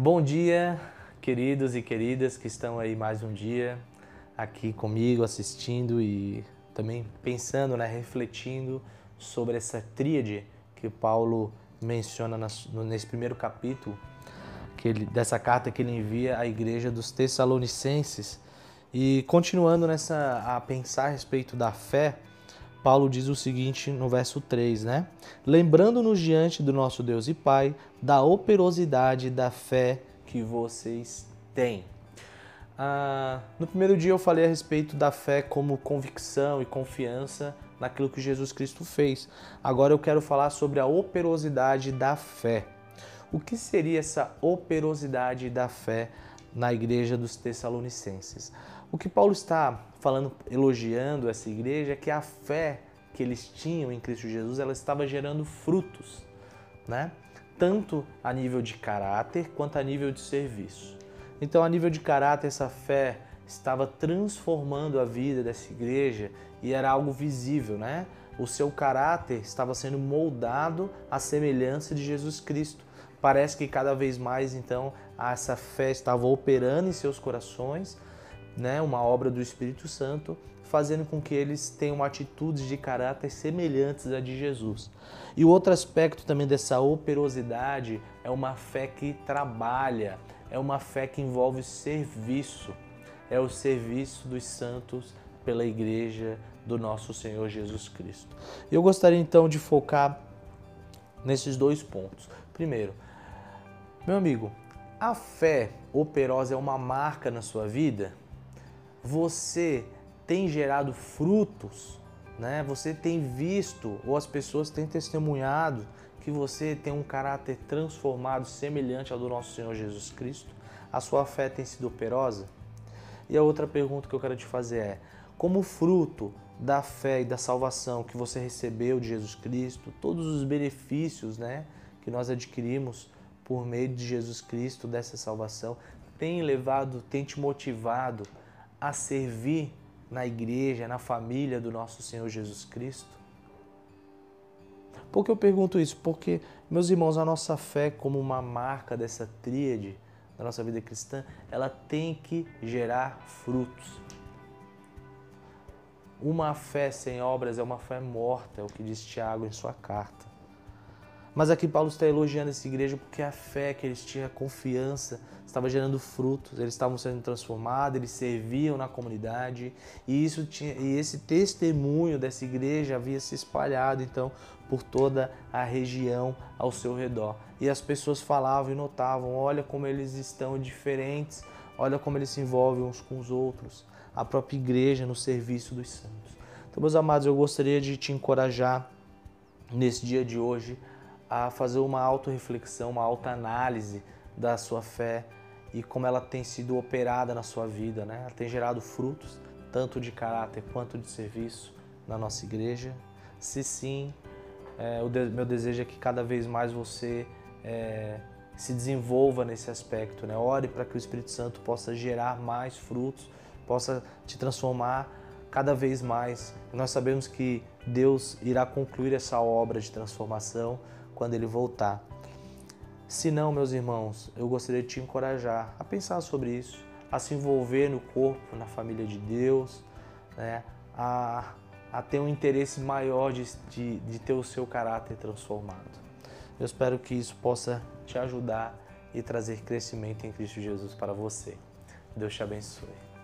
Bom dia, queridos e queridas que estão aí mais um dia aqui comigo assistindo e também pensando, né, refletindo sobre essa tríade que Paulo menciona nesse primeiro capítulo que ele, dessa carta que ele envia à igreja dos Tessalonicenses. E continuando nessa a pensar a respeito da fé, Paulo diz o seguinte no verso 3, né? Lembrando-nos diante do nosso Deus e Pai da operosidade da fé que vocês têm. Ah, no primeiro dia eu falei a respeito da fé como convicção e confiança naquilo que Jesus Cristo fez. Agora eu quero falar sobre a operosidade da fé. O que seria essa operosidade da fé na igreja dos Tessalonicenses? O que Paulo está falando, elogiando essa igreja, é que a fé que eles tinham em Cristo Jesus, ela estava gerando frutos, né? Tanto a nível de caráter quanto a nível de serviço. Então, a nível de caráter, essa fé estava transformando a vida dessa igreja e era algo visível, né? O seu caráter estava sendo moldado à semelhança de Jesus Cristo. Parece que cada vez mais, então, essa fé estava operando em seus corações né, uma obra do Espírito Santo, fazendo com que eles tenham atitudes de caráter semelhantes à de Jesus. E o outro aspecto também dessa operosidade é uma fé que trabalha, é uma fé que envolve serviço, é o serviço dos santos pela igreja do nosso Senhor Jesus Cristo. Eu gostaria então de focar nesses dois pontos. Primeiro, meu amigo, a fé operosa é uma marca na sua vida? você tem gerado frutos, né? Você tem visto ou as pessoas têm testemunhado que você tem um caráter transformado semelhante ao do nosso Senhor Jesus Cristo? A sua fé tem sido operosa? E a outra pergunta que eu quero te fazer é: como fruto da fé e da salvação que você recebeu de Jesus Cristo, todos os benefícios, né, que nós adquirimos por meio de Jesus Cristo dessa salvação, tem levado, tem te motivado a servir na igreja, na família do nosso Senhor Jesus Cristo? Por que eu pergunto isso? Porque, meus irmãos, a nossa fé, como uma marca dessa tríade da nossa vida cristã, ela tem que gerar frutos. Uma fé sem obras é uma fé morta, é o que diz Tiago em sua carta. Mas aqui Paulo está elogiando essa igreja porque a fé que eles tinham, a confiança, estava gerando frutos, eles estavam sendo transformados, eles serviam na comunidade e isso tinha, e esse testemunho dessa igreja havia se espalhado então por toda a região ao seu redor. E as pessoas falavam e notavam, olha como eles estão diferentes, olha como eles se envolvem uns com os outros, a própria igreja no serviço dos santos. Então, meus amados, eu gostaria de te encorajar nesse dia de hoje a fazer uma autorreflexão, uma autoanálise da sua fé e como ela tem sido operada na sua vida, né? Ela tem gerado frutos, tanto de caráter quanto de serviço na nossa igreja. Se sim, é, o de, meu desejo é que cada vez mais você é, se desenvolva nesse aspecto, né? Ore para que o Espírito Santo possa gerar mais frutos, possa te transformar cada vez mais. Nós sabemos que Deus irá concluir essa obra de transformação quando ele voltar. Se não, meus irmãos, eu gostaria de te encorajar a pensar sobre isso, a se envolver no corpo, na família de Deus, né? a, a ter um interesse maior de, de, de ter o seu caráter transformado. Eu espero que isso possa te ajudar e trazer crescimento em Cristo Jesus para você. Deus te abençoe.